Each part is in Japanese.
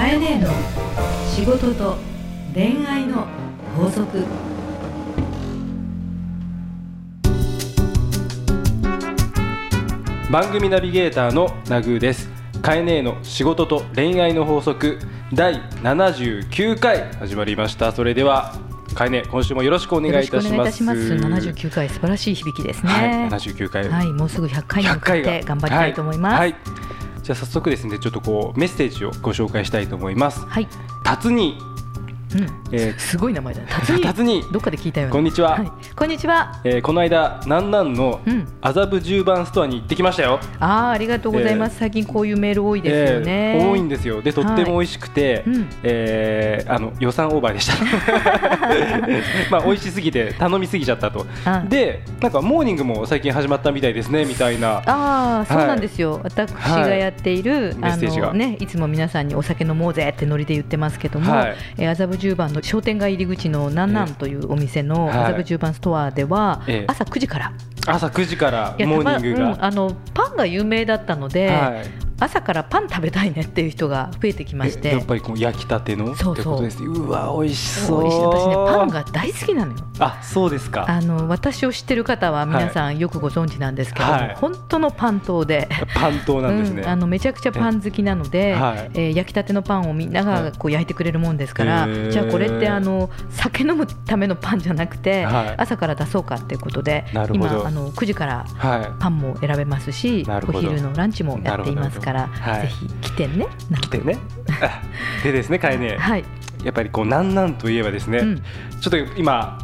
かえねえの仕事と恋愛の法則。番組ナビゲーターのナグーです。カエネーの仕事と恋愛の法則。第79回始まりました。それではカエネ今週もよろしくお願いいたします。よろしくお願いいたします。79回素晴らしい響きですね。はい、79回。はい、もうすぐ100回に向かって頑張りたいと思います。はい、はいじゃあ早速ですねちょっとこうメッセージをご紹介したいと思います。はい、辰に、うん、えーすごい名前だね。辰巳。どっかで聞いたよね。こんにちは。はい、こんにちは。えーこの間なんなんのうん。麻布十番ストアに行ってきましたよ。ああありがとうございます、最近こういうメール多いですよね、えー多いんですよ。でとっても美味しくて、うん。えーあの予算オーバーでした。まあ美味しすぎて頼みすぎちゃったと。あ。でなんかモーニングも最近始まったみたいですねみたいな。ああそうなんですよ、私がやっている、メッセージが。ね、いつも皆さんにお酒飲もうぜってノリで言ってますけども、はい。えー麻布十番の商店街入り口のなんなんというお店のはい。麻布十番ストアでは、ええ。朝9時から 朝9時からモーニングが、うんあのパンが有名だったので、はい。朝からパン食べたいねっていう人が増えてきまして。えやっぱりこう焼きたての？そうそう。ってことですうわ美味しそう。私ねパンが大好きなのよ。あそうですか。あの私を知ってる方は皆さんよくご存知なんですけども、はい。本当のパン党で。パン党なんですね、うん、あのめちゃくちゃパン好きなので、はい。えー焼きたてのパンをみんなはい。がこう焼いてくれるもんですから、じゃあこれってあの酒飲むためのパンじゃなくて、はい。朝から出そうかっていうことで今あの9時からはパンも選べますしなるほど。お昼のランチもやっていますから、はい。ぜひ来てね。来てね。あでですねかえね。はい、やっぱりこうなんなんといえばですね、うん。ちょっと今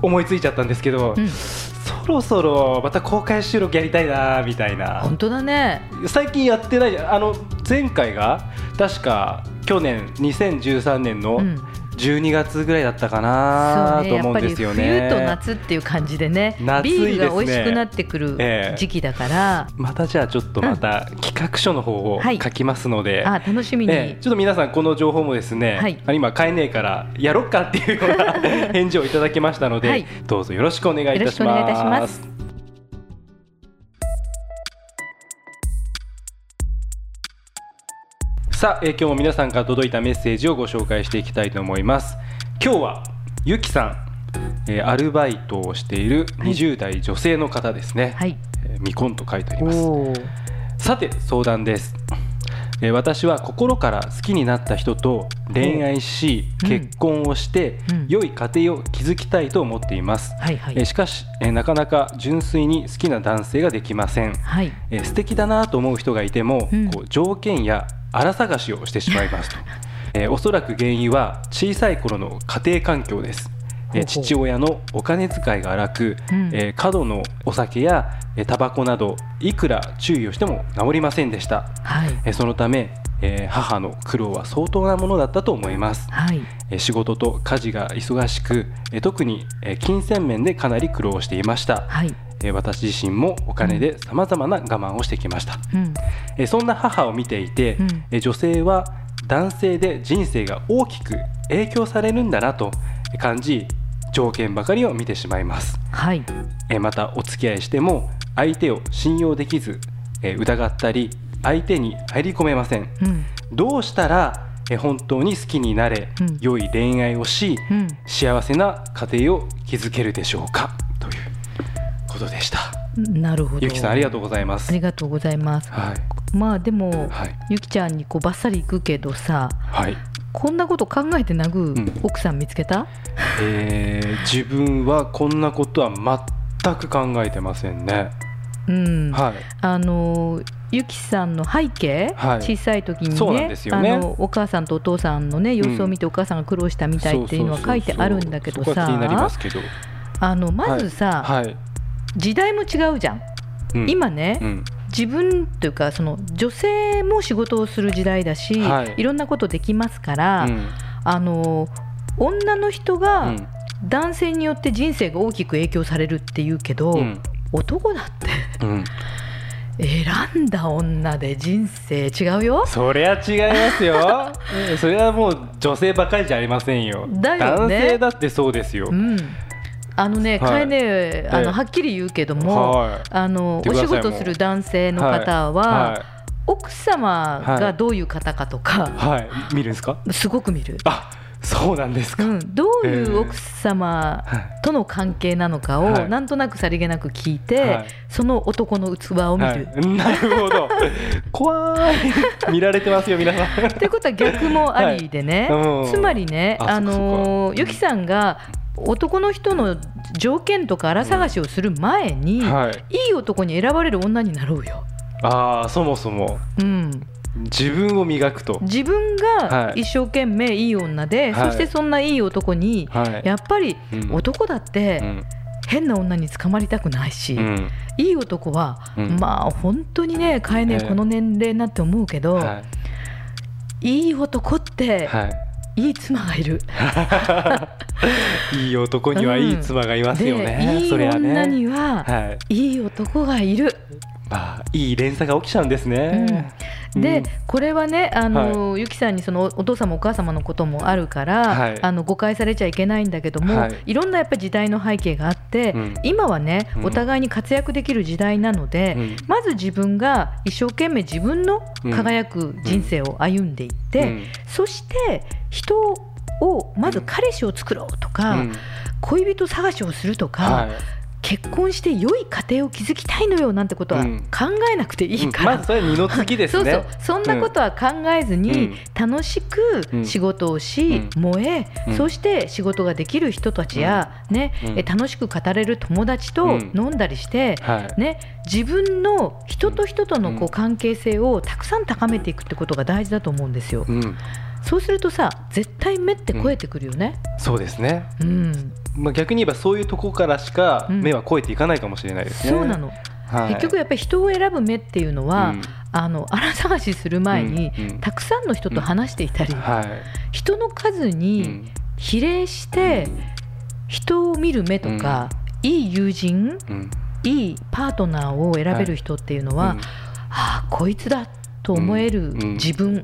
思いついちゃったんですけど、うん、そろそろまた公開収録やりたいなみたいな。本当だね。最近やってないじゃんあの前回が確か去年2013年のうん12月ぐらいだったかなと思うんやっぱりですよね。冬と夏っていう感じでねね。ビールが美味しくなってくるええ。時期だから、またじゃあちょっとまた企画書の方をはい書きますので、あ楽しみに、ええ。ちょっと皆さんこの情報もですね、はい。あ今買えねえからやろっかっていうような 返事をいただきましたので、はい。どうぞよろしくお願いいたします。さあ、えー今日も皆さんから届いたメッセージをご紹介していきたいと思います。今日はゆきさん、えーアルバイトをしている20代女性の方ですね、はい。えー未婚と書いてあります。さて相談です、えー私は心から好きになった人と恋愛しうん。結婚をして、うん。良い家庭を築きたいと思っています、はいはい。えーしかし、えーなかなか純粋に好きな男性ができません、はい。えー素敵だなと思う人がいても、うん。こう条件や荒探しをしてしまいますと、えーおそらく原因は小さい頃の家庭環境です、父親のお金遣いが荒く、うん。えー過度のお酒やえータバコなどいくら注意をしても治りませんでした、はい。えーそのため、えー母の苦労は相当なものだったと思います、はい。えー仕事と家事が忙しく、えー特に、えー金銭面でかなり苦労していました、はい。えー私自身もお金でさまざまな我慢をしてきました、うん。えーそんな母を見ていて、うん。えー女性は男性で人生が大きく影響されるんだなと感じ条件ばかりを見てしまいます、はい。えーまたお付き合いしても相手を信用できず、えー疑ったり相手に入り込めません。うん。どうしたら、えー本当に好きになれ、うん。良い恋愛をし、うん。幸せな家庭を築けるでしょうか？ということでした。なるほど。ゆきさんありがとうございます。ありがとうございます。はい。まあでも、はい。ゆきちゃんにこうバッサリいくけどさはいこんなこと考えて殴うん。る奥さん見つけた、えー自分はこんなことは全く考えてませんね。うん。はい。あのゆきさんの背景、はい。小さい時にねね。あのお母さんとお父さんのね様子を見てお母さんが苦労したみたいっていうのは書いてあるんだけどさ。まずさ、はい。時代も違うじゃん、うん。今ね、うん自分というかその女性も仕事をする時代だし、はいい、ろんなことできますから、うんあの女の人うがん男性によって人生が大きく影響されるっていうけど、うん男だってうん。選んだ女で人生違うよ。そりゃ違いますよ。う んそれはもう女性ばかりじゃありませんよ。だよ男ね性だってそうですよう。んあのね、はい。かえねあええのはっきり言うけども、はい。あのお仕事する男性の方は、は奥様がどういう方かとか、はい、見るんですか？すごく見る。あそうなんですか、うん、どういう奥様との関係なのかをなんとなくさりげなく聞いて、はい、その男の器を見る、はい、なるほど。怖い。見られてますよ皆さん。ということは逆もありでね、はい、つまりねあのゆきさんが男の人の条件とか荒探しをする前に、うんはい、いい男に選ばれる女になろうよ。ああそもそも、うん、自分を磨くと。自分が一生懸命いい女で、はい、そしてそんないい男に、はい、やっぱり男だって、変な女に捕まりたくないし、うん、いい男は、うん、まあ本当にね変えねこの年齢になって思うけど、はい、いい男って、はい、いい妻がいる。いい男にはいい妻がいますよね、うん、いい女には、はい、いい男がいる。まあいい連鎖が起きちゃうんですね、で、これはねあの、はい、ゆきさんにそのお父様お母様のこともあるから、はい、あの誤解されちゃいけないんだけども、はい、いろんなやっぱり時代の背景があって、うん、今はねお互いに活躍できる時代なので、うん、まず自分が一生懸命自分の輝く人生を歩んでいって、うん、そして人をまず彼氏を作ろうとか、恋人探しをするとか、結婚して良い家庭を築きたいのよなんてことは考えなくていいから、うん、まずそれ二の次ですね。そうそう。そんなことは考えずに、楽しく仕事をし、燃え、そして仕事ができる人たちや、ね楽しく語れる友達と飲んだりして、ね、自分の人と人とのこう関係性をたくさん高めていくってことが大事だと思うんですよ。そうするとさ絶対目って超えてくるよね、そうですね、うんまあ、逆に言えばそういうとこからしか目は超えていかないかもしれないですね。そうなの。はい、結局やっぱり人を選ぶ目っていうのは、うん、あの荒探しする前に、うんうん、たくさんの人と話していたり、うん。はい、人の数に比例して、人を見る目とか、いい友人、いいパートナーを選べる人っていうのは、はい、ああこいつだと思える自分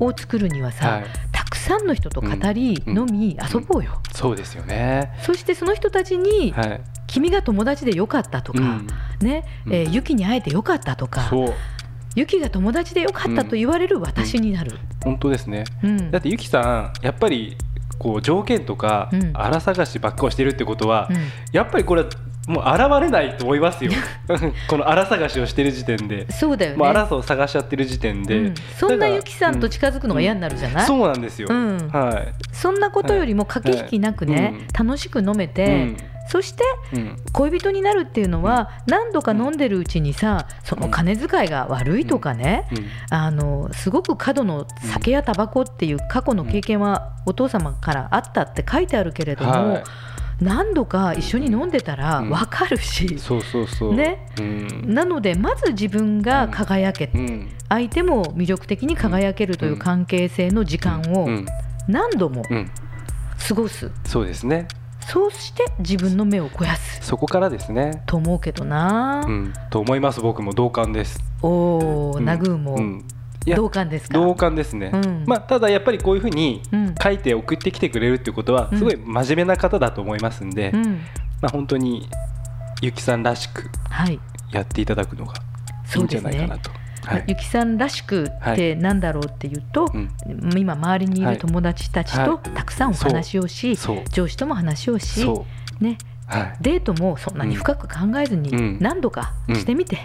を作るにはさ、はいさんの人と語り、飲み遊ぼうよ、そうですよね。そしてその人たちに、君が友達でよかったとか、ねえー、ユキに会えてよかったとかユキが友達でよかったと言われる私になる、本当ですね、だってユキさんやっぱりこう条件とか荒探しばっかをしてるってことは、やっぱりこれもう現れないと思いますよ。この荒探しをしてる時点で。そうだよね。もう荒さを探しちゃってる時点で、うん、そんなゆきさんと近づくのが嫌になるじゃない、うん、そうなんですよ、うん、はい、そんなことよりも駆け引きなくね、はい、楽しく飲めて、そして恋人になるっていうのは何度か飲んでるうちにさその金遣いが悪いとかねあのすごく過度の酒やタバコっていう過去の経験はお父様からあったって書いてあるけれども、はい何度か一緒に飲んでたら分かるし、そうそうそう。ね、なのでまず自分が輝け、相手も魅力的に輝けるという関係性の時間を何度も過ごす、そうですね。そうして自分の目を肥やす。そこからですね。と思うけどな、うん、と思います。僕も同感です。おお、ナグーも、うん同感ですか？同感ですね、うん、まあ、ただやっぱりこういうふうに書いて送ってきてくれるっていうことはすごい真面目な方だと思いますんで、うん、まあ、本当にゆきさんらしくやっていただくのがいいんじゃないかなと。はい、ゆきさんらしくってなんだろうっていうと、はい、今周りにいる友達たちとたくさんお話をし、上司とも話をし、ね、はい、デートもそんなに深く考えずに何度かしてみて、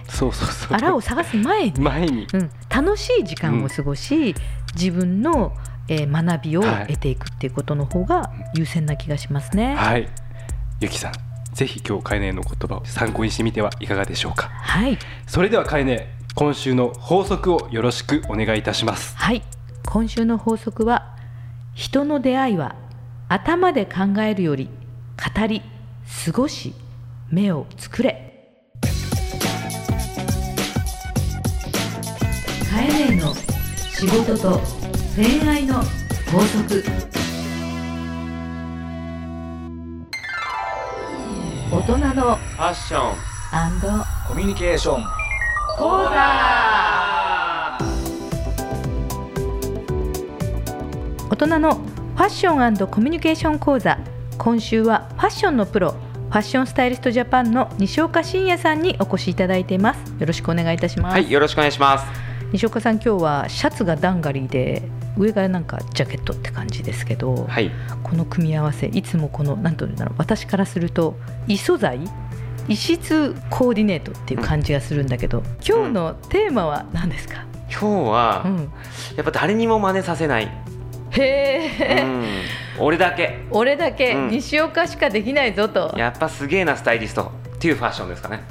あらを探す前に。前に、うん、楽しい時間を過ごし、自分の、えー、学びを得ていくっていうことの方が優先な気がしますね。はい、ゆきさんぜひ今日カイネの言葉を参考にしてみてはいかがでしょうか？はい。それではカイネ今週の法則をよろしくお願いいたします。はい。今週の法則は人の出会いは頭で考えるより語り過ごし目を作れ。カエネの仕事と恋愛の法則。大人のファッション。コミュニケーション。講座大人のファッションコミュニケーション講座。今週はファッションのプロファッションスタイリストジャパンの西岡真也さんにお越しいただいています。よろしくお願いいたします。はいよろしくお願いします。西岡さん今日はシャツがダンガリーで上がなんかジャケットって感じですけど、はい、この組み合わせいつもこの何て言うんだろう私からすると異素材異質コーディネートっていう感じがするんだけど、うん、今日のテーマは何ですか、今日は、うん、やっぱ誰にも真似させない。へえ、うん、俺だけ。俺だけ、西岡しかできないぞと。やっぱすげえなスタイリスト。っていうファッションですかね。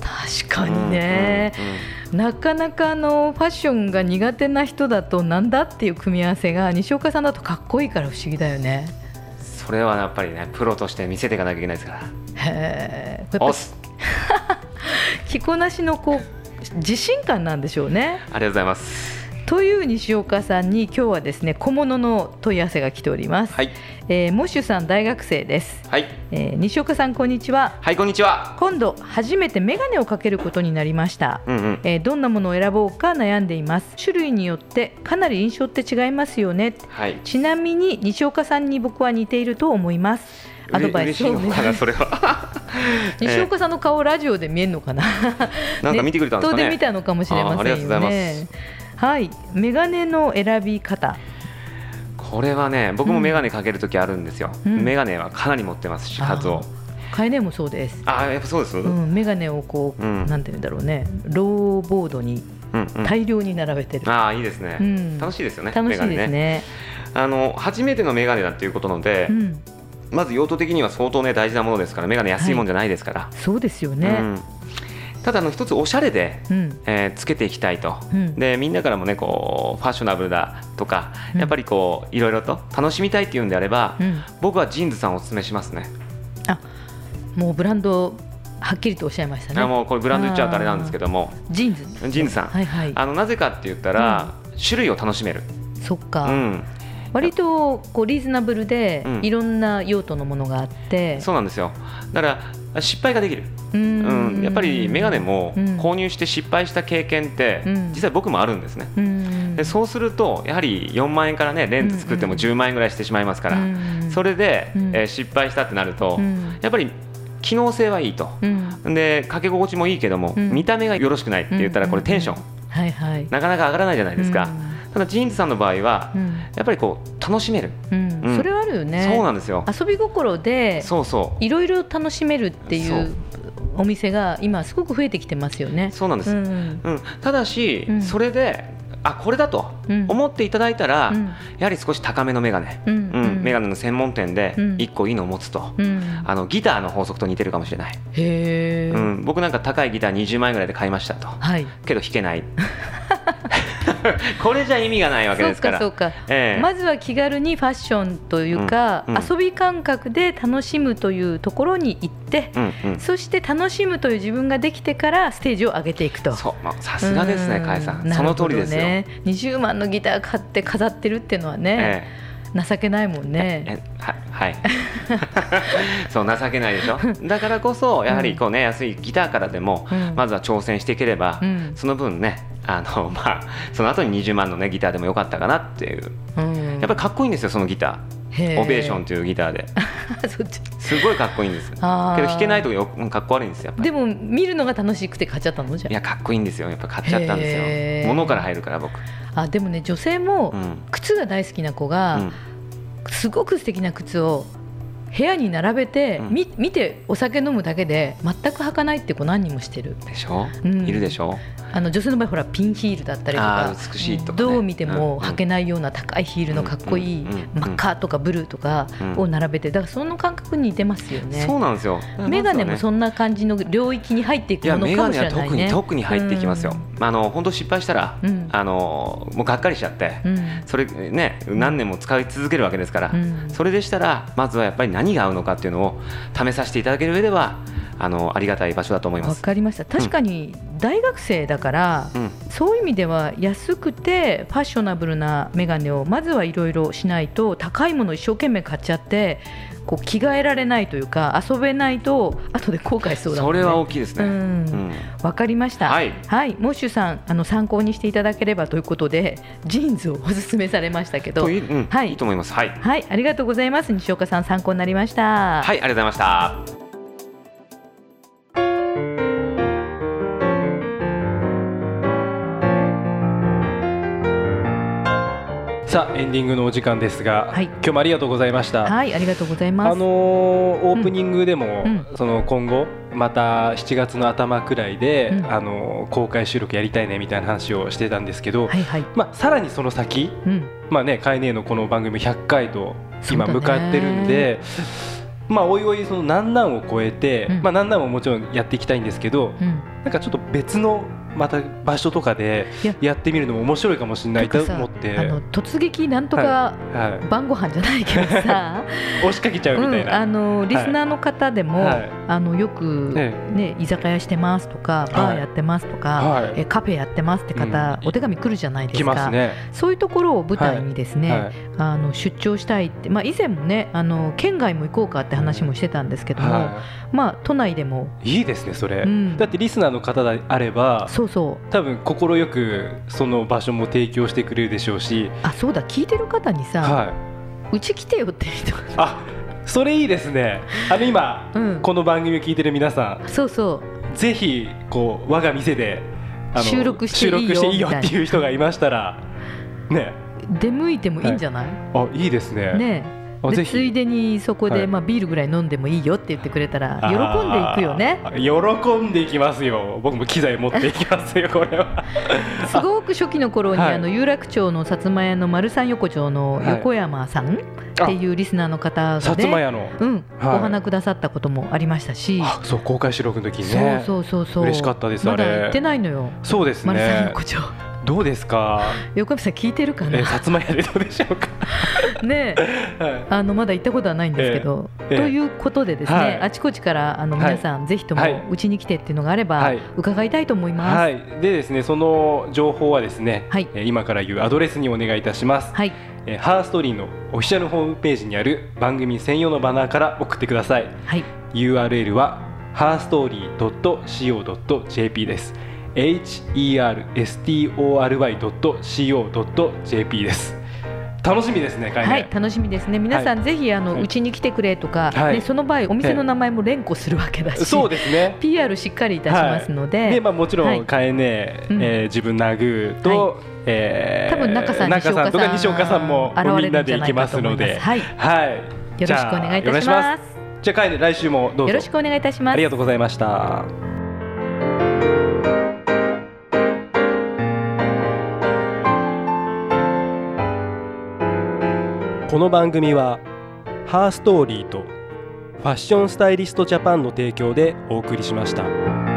確かにね、うんうんうん、なかなかあのファッションが苦手な人だとなんだっていう組み合わせが西岡さんだとかっこいいから不思議だよね。それはやっぱりねプロとして見せていかなきゃいけないですから。へえ 着こなしのこう自信感なんでしょうね。ありがとうございますという西岡さんに今日はですね小物の問い合わせが来ております。はい。えー、モッシュさん大学生です。はい。えー、西岡さんこんにちは。はいこんにちは。今度初めてメガネをかけることになりました。うんうん、えー、どんなものを選ぼうか悩んでいます。種類によってかなり印象って違いますよね。はい。ちなみに西岡さんに僕は似ていると思います。アドバイスをそれは 西岡さんの顔ラジオで見えるのかな？なんか見てくれたんですかね。で見たのかもしれませんよね。はい。メガネの選び方。これはね僕もメガネかける時あるんですよ、うん、メガネはかなり持ってますし数をカエネもそうです。あやっぱそうです、うん、メガネをこう、うん、なんて言うんだろうね。ローボードに大量に並べてる、うんうん、ああいいですね、うん、楽しいですよね楽しいですね、ね、あの初めてのメガネだっていうことので、うん。まず用途的には相当ね大事なものですからメガネ安いもんじゃないですから、はい、そうですよね、うん、ただの一つおしゃれで、うん、えー、つけていきたいと、うん、でみんなからもねこうファッショナブルだとか、うん、やっぱりこういろいろと楽しみたいっていうんであれば、僕は JINSさんおすすめしますね。あもうブランドはっきりとおっしゃいましたね。あもうこれブランド言っちゃうとあれなんですけども。 JINS。JINSさん、はいはい、あのなぜかって言ったら、種類を楽しめる。そっか、うん。割とこうリーズナブルでいろんな用途のものがあって、うん、そうなんですよ。だから失敗ができる。うん、やっぱり眼鏡も購入して失敗した経験って実際僕もあるんですね、でそうするとやはり4万円からねレンズ作っても10万円ぐらいしてしまいますからそれで、え失敗したってなるとやっぱり機能性はいいと、でかけ心地もいいけども、見た目がよろしくないって言ったらこれテンション、はいはい、なかなか上がらないじゃないですか。ただジーンズさんの場合は、やっぱりこう楽しめる、それはあるよね。そうなんですよ。遊び心でそうそう。いろいろ楽しめるっていうお店が今すごく増えてきてますよね。そうなんです、うんただし、それであこれだと思っていただいたら、うん、やはり少し高めの眼鏡、うん。うん、眼鏡の専門店で1個いいのを持つと、うん、あのギターの法則と似てるかもしれない。へ、うん、僕なんか高いギター20万円ぐらいで買いましたと、はい、けど弾けない これじゃ意味がないわけですから。そうかえー、まずは気軽にファッションというか、うんうん、遊び感覚で楽しむというところに行って、うんうん、そして楽しむという自分ができてからステージを上げていくと。さすがですね加谷さん、その通りですよ、ね、20万のギター買って飾ってるっていうのはね、えー情けないもんね。ははい。そう情けないでしょ。だからこそやはりこうね、安いギターからでも、まずは挑戦していければ、その分ねあの まあその後に20万のねギターでもよかったかなっていう、やっぱりかっこいいんですよそのギター。オベーションというギターで。すごいかっこいいんです。けど弾けないとよかっこ悪いんですよでも見るのが楽しくて買っちゃったのじゃいやかっこいいんですよ。やっぱ買っちゃったんですよ。物から入るから僕。あでもね女性も靴が大好きな子が、すごく素敵な靴を部屋に並べて、うん、見てお酒飲むだけで全く履かないって子何人もしてる。でしょ、うん、いるでしょ？あの女性の場合ほらピンヒールだったりとか美しいとか、ね、どう見ても履けないような高いヒールのかっこいい真っ赤とかブルーとかを並べてだからその感覚に似てますよね。そうなんですよ。眼鏡もそんな感じの領域に入っていくものかもしれない、ね、特に特に入っていきますよ、うん、あの本当失敗したら、うん、あのもうがっかりしちゃって、うん、それね何年も使い続けるわけですから、それでしたらまずはやっぱり何が合うのかっていうのを試させていただける上ではあのありがたい場所だと思います。わかりました。確かに大学生だから、うん、そういう意味では安くてファッショナブルな眼鏡をまずはいろいろしないと高いものを一生懸命買っちゃってこう着替えられないというか遊べないと後で後悔そうだ、ね、それは大きいですね。わ、うんうん、かりました。はい、はい、モッシュさんあの参考にしていただければということでジーンズをお勧めされましたけど、いうん、はい、いいと思います。はい、はい、ありがとうございます。西岡さん参考になりました。はい、ありがとうございました。さあエンディングのお時間ですが、はい、今日もありがとうございました。はいありがとうございます。あのー、オープニングでも、うん、その今後また7月の頭くらいで、うん、あのー、公開収録やりたいねみたいな話をしてたんですけど、はいはい、まあさらにその先、うん、まあねカイネのこの番組100回と今向かってるんで。まあ、おいおいその難難を超えて、まあ、難難ももちろんやっていきたいんですけど、なんかちょっと別のまた場所とかでや。ってみるのも面白いかもしれないと思って。あの突撃なんとか晩ご飯じゃないけどさ、押しかけちゃうみたいな、うん、あのリスナーの方でも、はい、あのよく、ね、ね、居酒屋してますとかバーやってますとか、はい、えカフェやってますって方、うん、お手紙来るじゃないですか、ね、そういうところを舞台にですね、はい、あの出張したいって、まあ、以前もねあの県外も行こうかって話もしてたんですけども、まあ、都内でも。いいですねそれ、うん、だってリスナーの方であればそうそう多分快くその場所も提供してくれるでしょうし。あそうだ。聞いてる方にさ、はい、うち来てよって人あそれいいですね。あの今、うん、この番組を聞いてる皆さんそうそう。ぜひこう我が店で収録していいよっていう人がいましたらね。出向いてもいいんじゃない、はい、あいいですね。ねでついでにそこで、まあ、ビールぐらい飲んでもいいよって言ってくれたら喜んでいくよね。喜んでいきますよ。僕も機材持っていきますよこれは。すごく初期の頃に、はい、あの有楽町の薩摩屋の丸三横丁の横山さん、っていうリスナーの方が、ね、うん、はい、お花くださったこともありましたし。そう公開収録の時にね。そうそうそうそう。嬉しかったですまだ行ってないのよ。そうですね。丸三横丁どうですか？横山さん聞いてるかな、えー、薩摩屋でどうでしょうか？ね、はい、あのまだ行ったことはないんですけど、えー、ということでですね、はい、あちこちからあの皆さん、はい、ぜひともうちに来てっていうのがあれば、伺いたいと思います、はい、でですねその情報はですね、はい、今から言うアドレスにお願いいたします、はい。えー、ハーストーリーのオフィシャルホームページにある番組専用のバナーから送ってください、はい、URL はハーストーリー .co.jp です herstory.co.jp です。楽しみですね、はい、楽しみですね。皆さん、ぜひあのうちに来てくれとか、ね、その場合お店の名前も連呼するわけだし、そうですね。PR しっかりいたしますので、でまあもちろんかえね、え自分ナグと、え多分中さん、中さんとか西岡さんもみんなで行きますので、はい、はい、よろしくお願いいたします。じゃあ来週もどうぞ。よろしくお願いいたします。ありがとうございました。この番組はハーストーリーとファッションスタイリストジャパンの提供でお送りしました。